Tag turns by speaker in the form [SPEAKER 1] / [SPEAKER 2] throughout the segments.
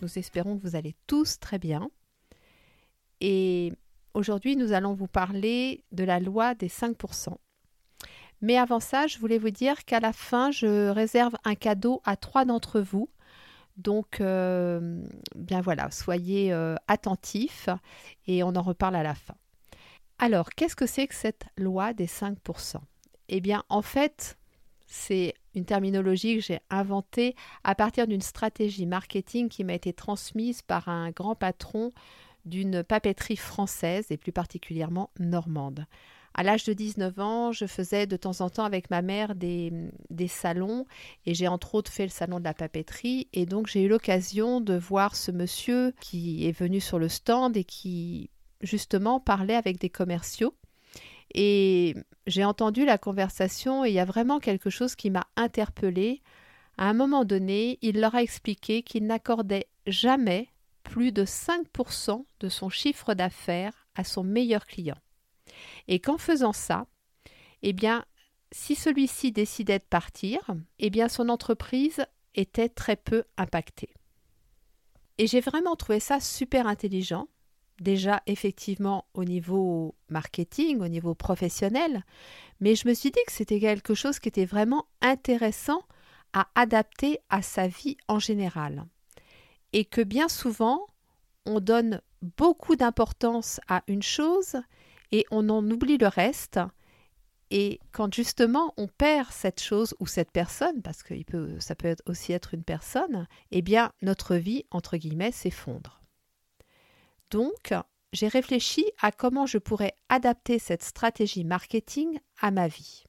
[SPEAKER 1] Nous espérons que vous allez tous très bien. Et aujourd'hui, nous allons vous parler de la loi des 5%. Mais avant ça, je voulais vous dire qu'à la fin, je réserve un cadeau à trois d'entre vous. Donc, euh, bien voilà, soyez euh, attentifs et on en reparle à la fin. Alors, qu'est-ce que c'est que cette loi des 5% Eh bien, en fait, c'est une terminologie que j'ai inventée à partir d'une stratégie marketing qui m'a été transmise par un grand patron d'une papeterie française et plus particulièrement normande. À l'âge de 19 ans, je faisais de temps en temps avec ma mère des, des salons et j'ai entre autres fait le salon de la papeterie et donc j'ai eu l'occasion de voir ce monsieur qui est venu sur le stand et qui justement parlait avec des commerciaux et j'ai entendu la conversation et il y a vraiment quelque chose qui m'a interpellée. À un moment donné, il leur a expliqué qu'il n'accordait jamais plus de 5% de son chiffre d'affaires à son meilleur client. Et qu'en faisant ça, eh bien, si celui-ci décidait de partir, eh bien, son entreprise était très peu impactée. Et j'ai vraiment trouvé ça super intelligent déjà effectivement au niveau marketing, au niveau professionnel, mais je me suis dit que c'était quelque chose qui était vraiment intéressant à adapter à sa vie en général. Et que bien souvent, on donne beaucoup d'importance à une chose et on en oublie le reste. Et quand justement on perd cette chose ou cette personne, parce que ça peut aussi être une personne, eh bien notre vie, entre guillemets, s'effondre. Donc, j'ai réfléchi à comment je pourrais adapter cette stratégie marketing à ma vie.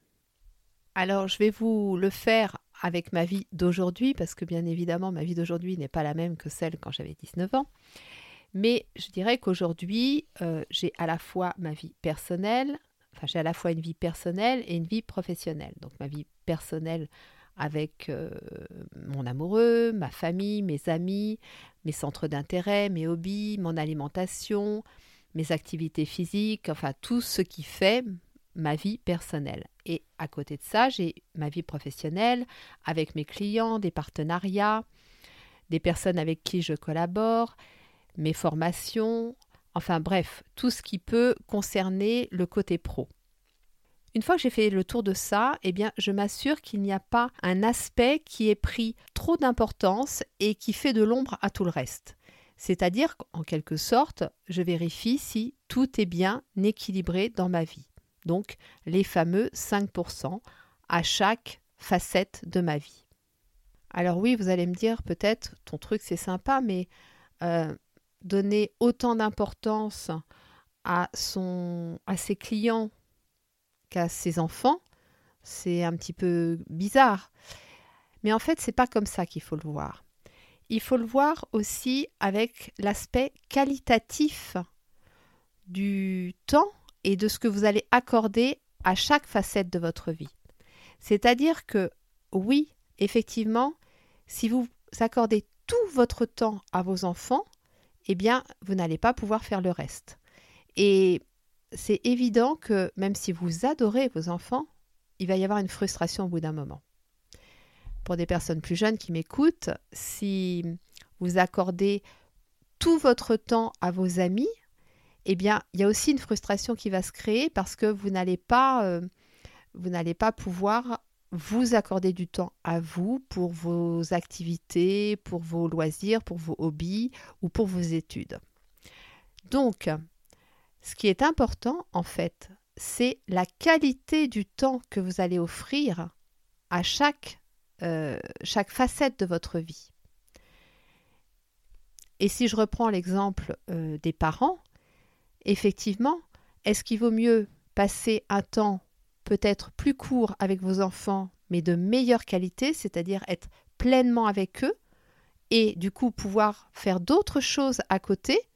[SPEAKER 1] Alors, je vais vous le faire avec ma vie d'aujourd'hui, parce que bien évidemment, ma vie d'aujourd'hui n'est pas la même que celle quand j'avais 19 ans. Mais je dirais qu'aujourd'hui, euh, j'ai à la fois ma vie personnelle, enfin j'ai à la fois une vie personnelle et une vie professionnelle. Donc ma vie personnelle avec euh, mon amoureux, ma famille, mes amis, mes centres d'intérêt, mes hobbies, mon alimentation, mes activités physiques, enfin tout ce qui fait ma vie personnelle. Et à côté de ça, j'ai ma vie professionnelle avec mes clients, des partenariats, des personnes avec qui je collabore, mes formations, enfin bref, tout ce qui peut concerner le côté pro. Une fois que j'ai fait le tour de ça, eh bien, je m'assure qu'il n'y a pas un aspect qui ait pris trop d'importance et qui fait de l'ombre à tout le reste. C'est-à-dire qu'en quelque sorte, je vérifie si tout est bien équilibré dans ma vie. Donc, les fameux 5% à chaque facette de ma vie. Alors oui, vous allez me dire peut-être, ton truc c'est sympa, mais euh, donner autant d'importance à, son, à ses clients qu'à ses enfants, c'est un petit peu bizarre. Mais en fait, c'est pas comme ça qu'il faut le voir. Il faut le voir aussi avec l'aspect qualitatif du temps et de ce que vous allez accorder à chaque facette de votre vie. C'est-à-dire que oui, effectivement, si vous accordez tout votre temps à vos enfants, eh bien, vous n'allez pas pouvoir faire le reste. Et c'est évident que même si vous adorez vos enfants, il va y avoir une frustration au bout d'un moment. Pour des personnes plus jeunes qui m'écoutent, si vous accordez tout votre temps à vos amis, eh bien, il y a aussi une frustration qui va se créer parce que vous n'allez pas, euh, vous n'allez pas pouvoir vous accorder du temps à vous pour vos activités, pour vos loisirs, pour vos hobbies ou pour vos études. Donc, ce qui est important, en fait, c'est la qualité du temps que vous allez offrir à chaque, euh, facette de votre vie. Et si je reprends l'exemple euh, des parents, effectivement, est-ce qu'il vaut mieux passer un temps peut-être plus court avec vos enfants, mais de meilleure qualité, c'est-à-dire être pleinement avec eux, et du coup pouvoir faire d'autres choses à côté,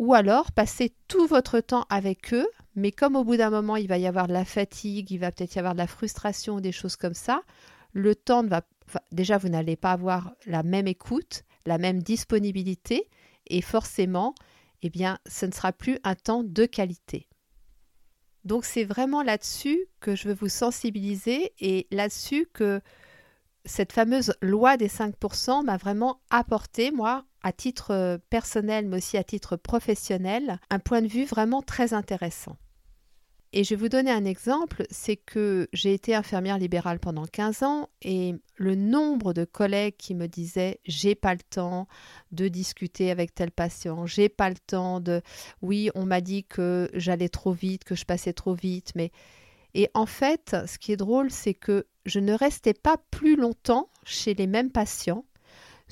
[SPEAKER 1] ou alors passer tout votre temps avec eux, mais comme au bout d'un moment il va y avoir de la fatigue, il va peut-être y avoir de la frustration, des choses comme ça, le temps ne va déjà vous n'allez pas avoir la même écoute, la même disponibilité, et forcément, eh bien, ce ne sera plus un temps de qualité. Donc c'est vraiment là-dessus que je veux vous sensibiliser et là-dessus que cette fameuse loi des 5% m'a vraiment apporté, moi, à titre euh, personnel, mais aussi à titre professionnel, un point de vue vraiment très intéressant. Et je vais vous donner un exemple, c'est que j'ai été infirmière libérale pendant 15 ans et le nombre de collègues qui me disaient j'ai pas le temps de discuter avec tel patient, j'ai pas le temps de oui, on m'a dit que j'allais trop vite, que je passais trop vite, mais et en fait, ce qui est drôle, c'est que je ne restais pas plus longtemps chez les mêmes patients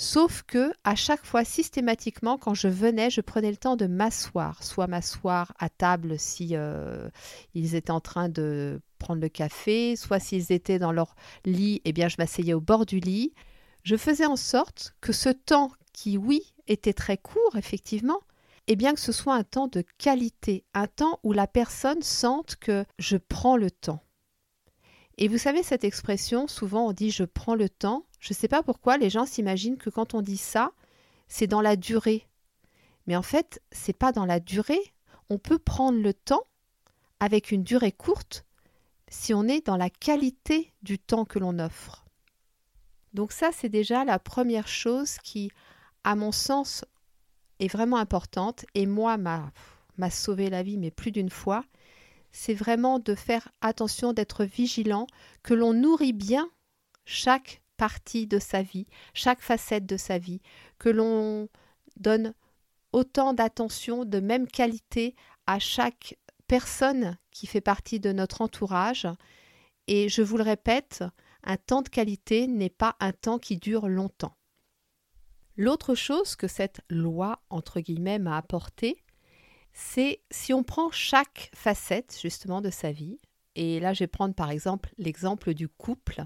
[SPEAKER 1] Sauf que à chaque fois, systématiquement, quand je venais, je prenais le temps de m'asseoir, soit m'asseoir à table si euh, ils étaient en train de prendre le café, soit s'ils étaient dans leur lit, eh bien je m'asseyais au bord du lit. Je faisais en sorte que ce temps qui, oui, était très court, effectivement, eh bien que ce soit un temps de qualité, un temps où la personne sente que je prends le temps. Et vous savez cette expression, souvent on dit je prends le temps. Je ne sais pas pourquoi les gens s'imaginent que quand on dit ça, c'est dans la durée. Mais en fait, c'est pas dans la durée. On peut prendre le temps avec une durée courte si on est dans la qualité du temps que l'on offre. Donc ça, c'est déjà la première chose qui, à mon sens, est vraiment importante et moi m'a sauvé la vie, mais plus d'une fois, c'est vraiment de faire attention, d'être vigilant, que l'on nourrit bien chaque partie de sa vie, chaque facette de sa vie, que l'on donne autant d'attention, de même qualité à chaque personne qui fait partie de notre entourage. Et je vous le répète, un temps de qualité n'est pas un temps qui dure longtemps. L'autre chose que cette loi, entre guillemets, m'a c'est si on prend chaque facette justement de sa vie, et là je vais prendre par exemple l'exemple du couple,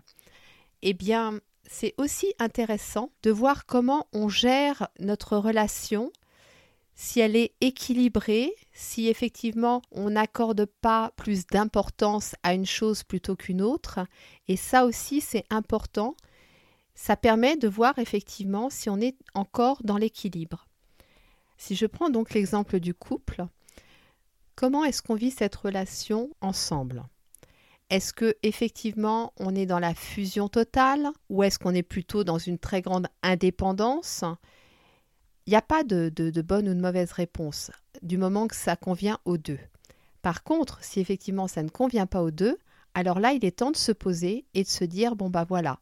[SPEAKER 1] eh bien c'est aussi intéressant de voir comment on gère notre relation, si elle est équilibrée, si effectivement on n'accorde pas plus d'importance à une chose plutôt qu'une autre, et ça aussi c'est important, ça permet de voir effectivement si on est encore dans l'équilibre. Si je prends donc l'exemple du couple, comment est-ce qu'on vit cette relation ensemble? Est-ce que effectivement on est dans la fusion totale ou est-ce qu'on est plutôt dans une très grande indépendance? Il n'y a pas de, bonne ou de mauvaise réponse du moment que ça convient aux deux. Par contre, si effectivement ça ne convient pas aux deux, alors là il est temps de se poser et de se dire bon bah voilà,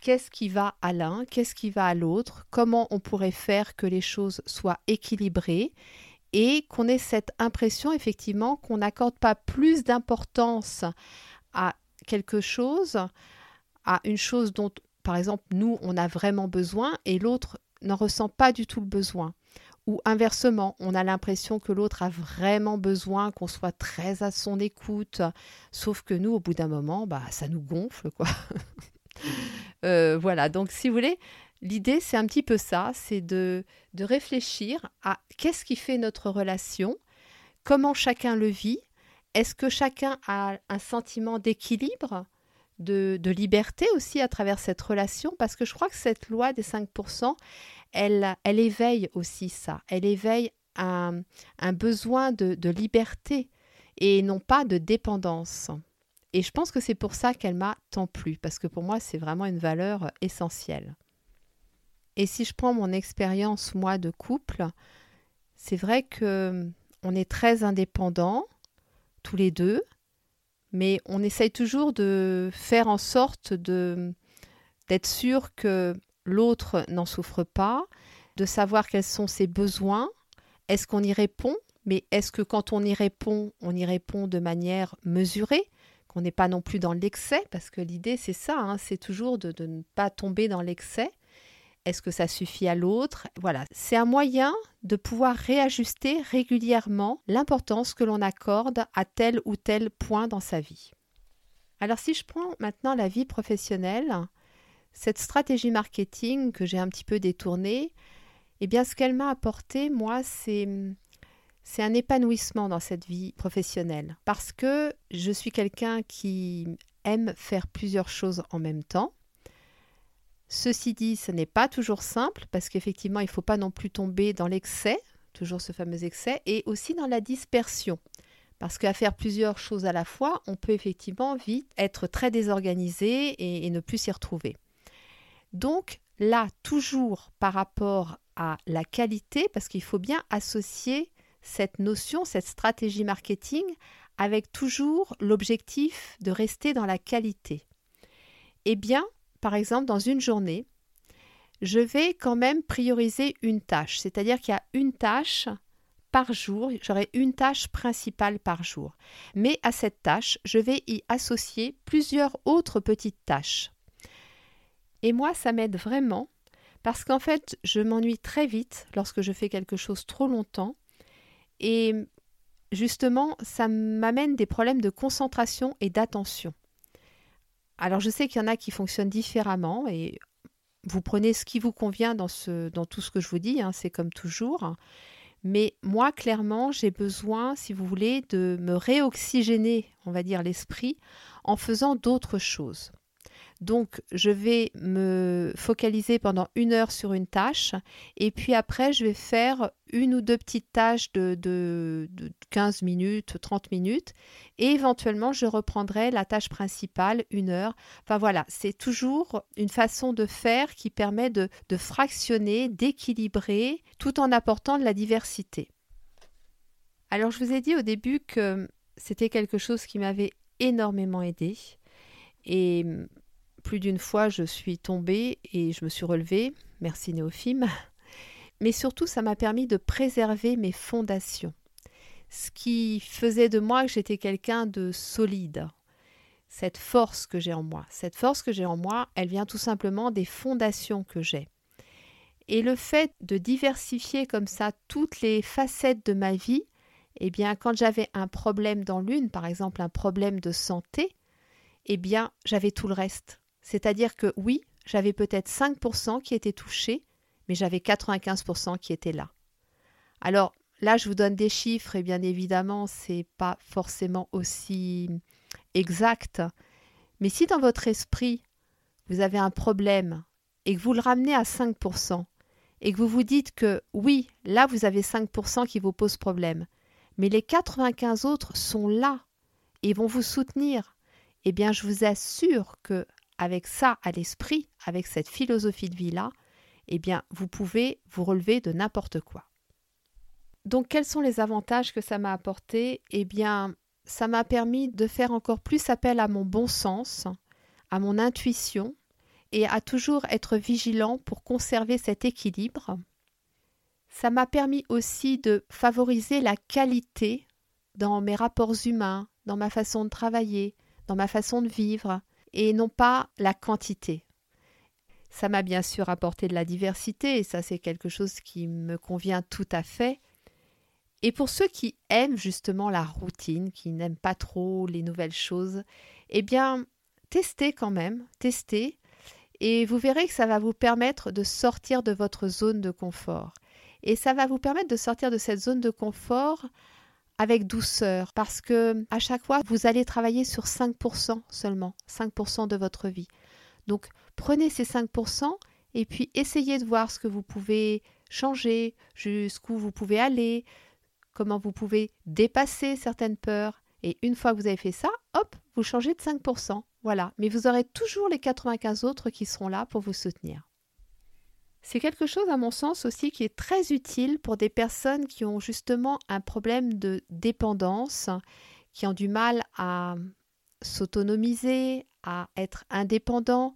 [SPEAKER 1] qu'est-ce qui va à l'un, qu'est-ce qui va à l'autre, comment on pourrait faire que les choses soient équilibrées et qu'on ait cette impression effectivement qu'on n'accorde pas plus d'importance à quelque chose, à une chose dont par exemple nous on a vraiment besoin et l'autre n'en ressent pas du tout le besoin. Ou inversement, on a l'impression que l'autre a vraiment besoin qu'on soit très à son écoute, sauf que nous, au bout d'un moment, bah, ça nous gonfle, quoi. Euh, voilà, donc si vous voulez, l'idée c'est un petit peu ça, c'est de, de réfléchir à qu'est-ce qui fait notre relation, comment chacun le vit, est-ce que chacun a un sentiment d'équilibre, de, liberté aussi à travers cette relation, parce que je crois que cette loi des 5%, elle, elle éveille aussi ça, elle éveille un, besoin de, de liberté et non pas de dépendance. Et je pense que c'est pour ça qu'elle m'a tant plu, parce que pour moi, c'est vraiment une valeur euh, essentielle. Et si je prends mon expérience, moi, de couple, c'est vrai que hum, on est très indépendants, tous les deux, mais on essaye toujours de faire en sorte de d'être sûr que l'autre n'en souffre pas, de savoir quels sont ses besoins, est-ce qu'on y répond, mais est-ce que quand on y répond, on y répond de manière mesurée qu'on n'est pas non plus dans l'excès, parce que l'idée c'est ça, hein, c'est toujours de, ne pas tomber dans l'excès. Est-ce que ça suffit à l'autre? Voilà, c'est un moyen de pouvoir réajuster régulièrement l'importance que l'on accorde à tel ou tel point dans sa vie. Alors si je prends maintenant la vie professionnelle, cette stratégie marketing que j'ai un petit peu détournée, eh bien, ce qu'elle m'a apporté, moi, c'est c'est un épanouissement dans cette vie professionnelle parce que je suis quelqu'un qui aime faire plusieurs choses en même temps. Ceci dit, ce n'est pas toujours simple parce qu'effectivement, il ne faut pas non plus tomber dans l'excès, toujours ce fameux excès, et aussi dans la dispersion. Parce qu'à faire plusieurs choses à la fois, on peut effectivement vite être très désorganisé et, ne plus s'y retrouver. Donc là, toujours par rapport à la qualité, parce qu'il faut bien associer cette notion, cette stratégie marketing, avec toujours l'objectif de rester dans la qualité. Eh bien, par exemple, dans une journée, je vais quand même prioriser une tâche, c'est-à-dire qu'il y a une tâche par jour, j'aurai une tâche principale par jour. Mais à cette tâche, je vais y associer plusieurs autres petites tâches. Et moi, ça m'aide vraiment parce qu'en fait, je m'ennuie très vite lorsque je fais quelque chose trop longtemps et justement, ça m'amène des problèmes de concentration et d'attention. Alors je sais qu'il y en a qui fonctionnent différemment et vous prenez ce qui vous convient dans, tout ce que je vous dis, hein, c'est comme toujours. Mais moi, clairement, j'ai besoin, si vous voulez, de me réoxygéner, on va dire, l'esprit en faisant d'autres choses. Donc, je vais me focaliser pendant une heure sur une tâche et puis après, je vais faire une ou deux petites tâches de, de, 15 minutes, 30 minutes et éventuellement, je reprendrai la tâche principale, une heure. Enfin voilà, c'est toujours une façon de faire qui permet de, de fractionner, d'équilibrer tout en apportant de la diversité. Alors, je vous ai dit au début que c'était quelque chose qui m'avait énormément aidé. Et plus d'une fois, je suis tombée et je me suis relevée. Merci Néophime. Mais surtout, ça m'a permis de préserver mes fondations. Ce qui faisait de moi que j'étais quelqu'un de solide. Cette force que j'ai en moi. Cette force que j'ai en moi, elle vient tout simplement des fondations que j'ai. Et le fait de diversifier comme ça toutes les facettes de ma vie, eh bien, quand j'avais un problème dans l'une, par exemple un problème de santé, eh bien, j'avais tout le reste. C'est-à-dire que oui, j'avais peut-être 5% qui étaient touchés, mais j'avais 95% qui étaient là. Alors là, je vous donne des chiffres et bien évidemment, ce n'est pas forcément aussi exact. Mais si dans votre esprit, vous avez un problème et que vous le ramenez à 5%, et que vous vous dites que oui, là, vous avez 5% qui vous posent problème, mais les 95 autres sont là et vont vous soutenir, eh bien, je vous assure que avec ça à l'esprit, avec cette philosophie de vie-là, eh bien, vous pouvez vous relever de n'importe quoi. Donc, quels sont les avantages que ça m'a apporté? Eh bien, ça m'a permis de faire encore plus appel à mon bon sens, à mon intuition, et à toujours être vigilant pour conserver cet équilibre. Ça m'a permis aussi de favoriser la qualité dans mes rapports humains, dans ma façon de travailler, dans ma façon de vivre, et non pas la quantité. Ça m'a bien sûr apporté de la diversité et ça c'est quelque chose qui me convient tout à fait. Et pour ceux qui aiment justement la routine, qui n'aiment pas trop les nouvelles choses, eh bien, testez quand même, testez, et vous verrez que ça va vous permettre de sortir de votre zone de confort. Et ça va vous permettre de sortir de cette zone de confort avec douceur parce que à chaque fois vous allez travailler sur 5% seulement, 5% de votre vie. Donc prenez ces 5% et puis essayez de voir ce que vous pouvez changer, jusqu'où vous pouvez aller, comment vous pouvez dépasser certaines peurs et une fois que vous avez fait ça, hop, vous changez de 5%. Voilà, mais vous aurez toujours les 95 autres qui seront là pour vous soutenir. C'est quelque chose, à mon sens, aussi qui est très utile pour des personnes qui ont justement un problème de dépendance, qui ont du mal à s'autonomiser, à être indépendants.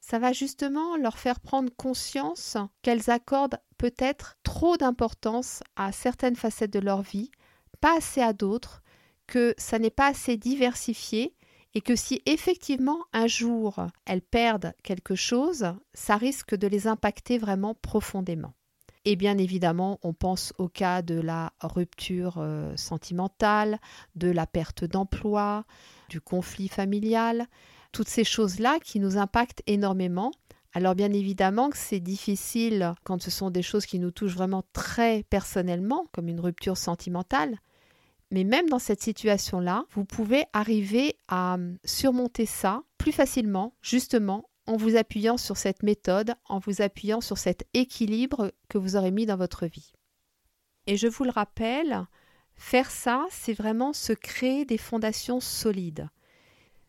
[SPEAKER 1] Ça va justement leur faire prendre conscience qu'elles accordent peut-être trop d'importance à certaines facettes de leur vie, pas assez à d'autres, que ça n'est pas assez diversifié et que si effectivement un jour elles perdent quelque chose, ça risque de les impacter vraiment profondément. Et bien évidemment, on pense au cas de la rupture euh, sentimentale, de la perte d'emploi, du conflit familial. toutes ces choses-là qui nous impactent énormément. Alors bien évidemment que c'est difficile quand ce sont des choses qui nous touchent vraiment très personnellement, comme une rupture sentimentale. Mais même dans cette situation-là, vous pouvez arriver à surmonter ça plus facilement, justement en vous appuyant sur cette méthode, en vous appuyant sur cet équilibre que vous aurez mis dans votre vie. Et je vous le rappelle, faire ça, c'est vraiment se créer des fondations solides.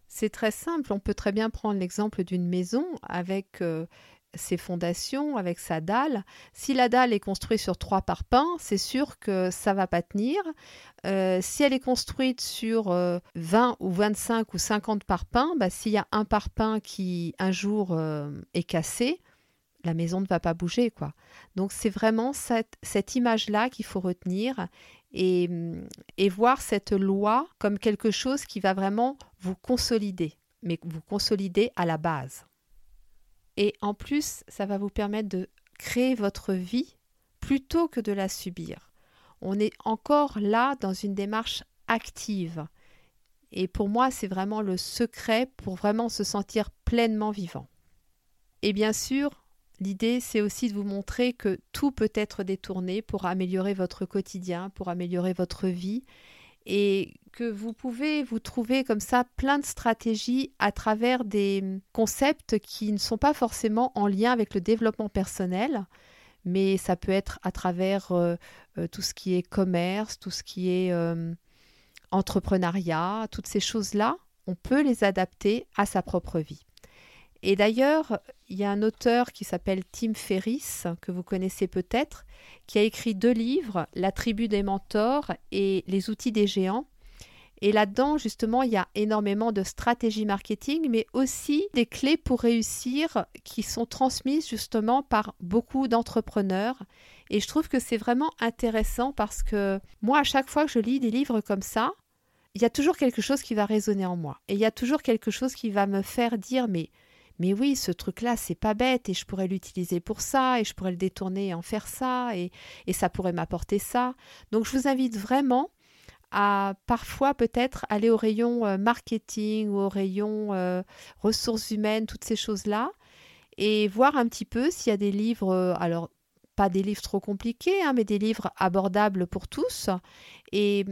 [SPEAKER 1] C'est très simple, on peut très bien prendre l'exemple d'une maison avec euh, ses fondations, avec sa dalle. Si la dalle est construite sur trois parpaings, c'est sûr que ça va pas tenir. Euh, si elle est construite sur 20 euh, ou 25 ou 50 parpaings, bah, s'il y a un parpaing qui un jour est cassé, la maison ne va pas bouger. quoi. Donc c'est vraiment cette, cette image-là qu'il faut retenir et, et, voir cette loi comme quelque chose qui va vraiment vous consolider, mais vous consolider à la base. Et en plus, ça va vous permettre de créer votre vie plutôt que de la subir. On est encore là dans une démarche active. Et pour moi, c'est vraiment le secret pour vraiment se sentir pleinement vivant. Et bien sûr, L'idée, c'est aussi de vous montrer que tout peut être détourné pour améliorer votre quotidien, pour améliorer votre vie, et que vous pouvez vous trouver comme ça plein de stratégies à travers des concepts qui ne sont pas forcément en lien avec le développement personnel, mais ça peut être à travers euh, euh, tout ce qui est commerce, tout ce qui est euh, entrepreneuriat, toutes ces choses-là, on peut les adapter à sa propre vie. Et d'ailleurs, il y a un auteur qui s'appelle Tim Ferriss, que vous connaissez peut-être, qui a écrit deux livres, La tribu des mentors et Les outils des géants. Et là-dedans, justement, il y a énormément de stratégies marketing, mais aussi des clés pour réussir qui sont transmises justement par beaucoup d'entrepreneurs. Et je trouve que c'est vraiment intéressant parce que moi, à chaque fois que je lis des livres comme ça, il y a toujours quelque chose qui va résonner en moi. Et il y a toujours quelque chose qui va me faire dire, mais mais oui, ce truc-là, c'est pas bête et je pourrais l'utiliser pour ça et je pourrais le détourner et en faire ça et, ça pourrait m'apporter ça. Donc je vous invite vraiment à parfois peut-être aller au rayon euh, marketing ou au rayon euh, ressources humaines, toutes ces choses-là, et voir un petit peu s'il y a des livres, euh, alors pas des livres trop compliqués, hein, mais des livres abordables pour tous. Et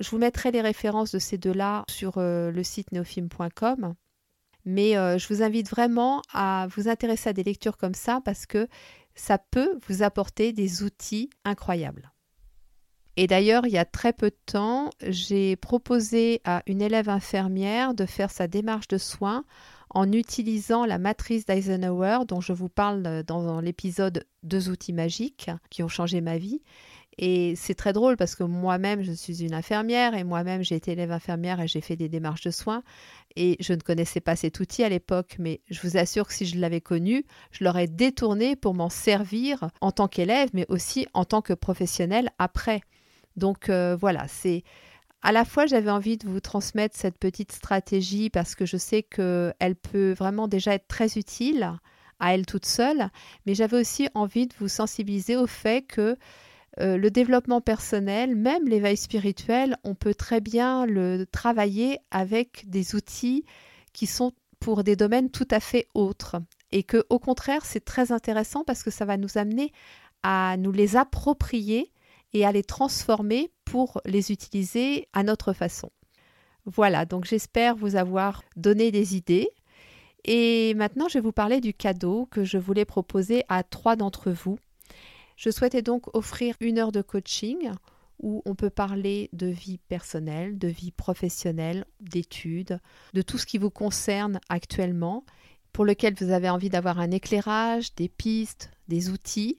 [SPEAKER 1] je vous mettrai les références de ces deux-là sur le site neofilm.com. Mais euh, je vous invite vraiment à vous intéresser à des lectures comme ça parce que ça peut vous apporter des outils incroyables. Et d'ailleurs, il y a très peu de temps, j'ai proposé à une élève infirmière de faire sa démarche de soins en utilisant la matrice d'Eisenhower dont je vous parle dans l'épisode Deux outils magiques qui ont changé ma vie. Et c'est très drôle parce que moi-même, je suis une infirmière et moi-même, j'ai été élève infirmière et j'ai fait des démarches de soins. Et je ne connaissais pas cet outil à l'époque, mais je vous assure que si je l'avais connu, je l'aurais détourné pour m'en servir en tant qu'élève, mais aussi en tant que professionnel après. Donc euh, voilà, c'est à la fois j'avais envie de vous transmettre cette petite stratégie parce que je sais qu'elle peut vraiment déjà être très utile à elle toute seule, mais j'avais aussi envie de vous sensibiliser au fait que euh, le développement personnel, même l'éveil spirituel, on peut très bien le travailler avec des outils qui sont pour des domaines tout à fait autres. Et que, au contraire, c'est très intéressant parce que ça va nous amener à nous les approprier et à les transformer pour les utiliser à notre façon. Voilà, donc j'espère vous avoir donné des idées. Et maintenant, je vais vous parler du cadeau que je voulais proposer à trois d'entre vous je souhaitais donc offrir une heure de coaching où on peut parler de vie personnelle, de vie professionnelle, d'études, de tout ce qui vous concerne actuellement, pour lequel vous avez envie d'avoir un éclairage, des pistes, des outils.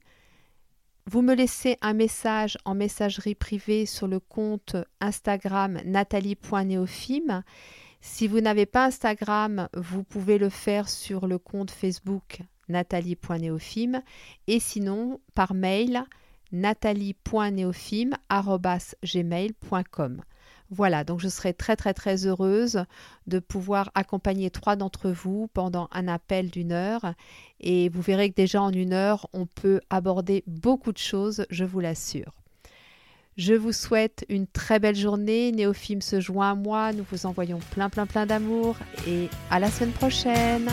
[SPEAKER 1] Vous me laissez un message en messagerie privée sur le compte Instagram nathalie.neofim. Si vous n'avez pas Instagram, vous pouvez le faire sur le compte Facebook nathalie.neofim et sinon par mail nathalie.neofim.gmail.com. Voilà, donc je serai très très très heureuse de pouvoir accompagner trois d'entre vous pendant un appel d'une heure et vous verrez que déjà en une heure on peut aborder beaucoup de choses, je vous l'assure. Je vous souhaite une très belle journée. Néophime se joint à moi. Nous vous envoyons plein plein plein d'amour et à la semaine prochaine.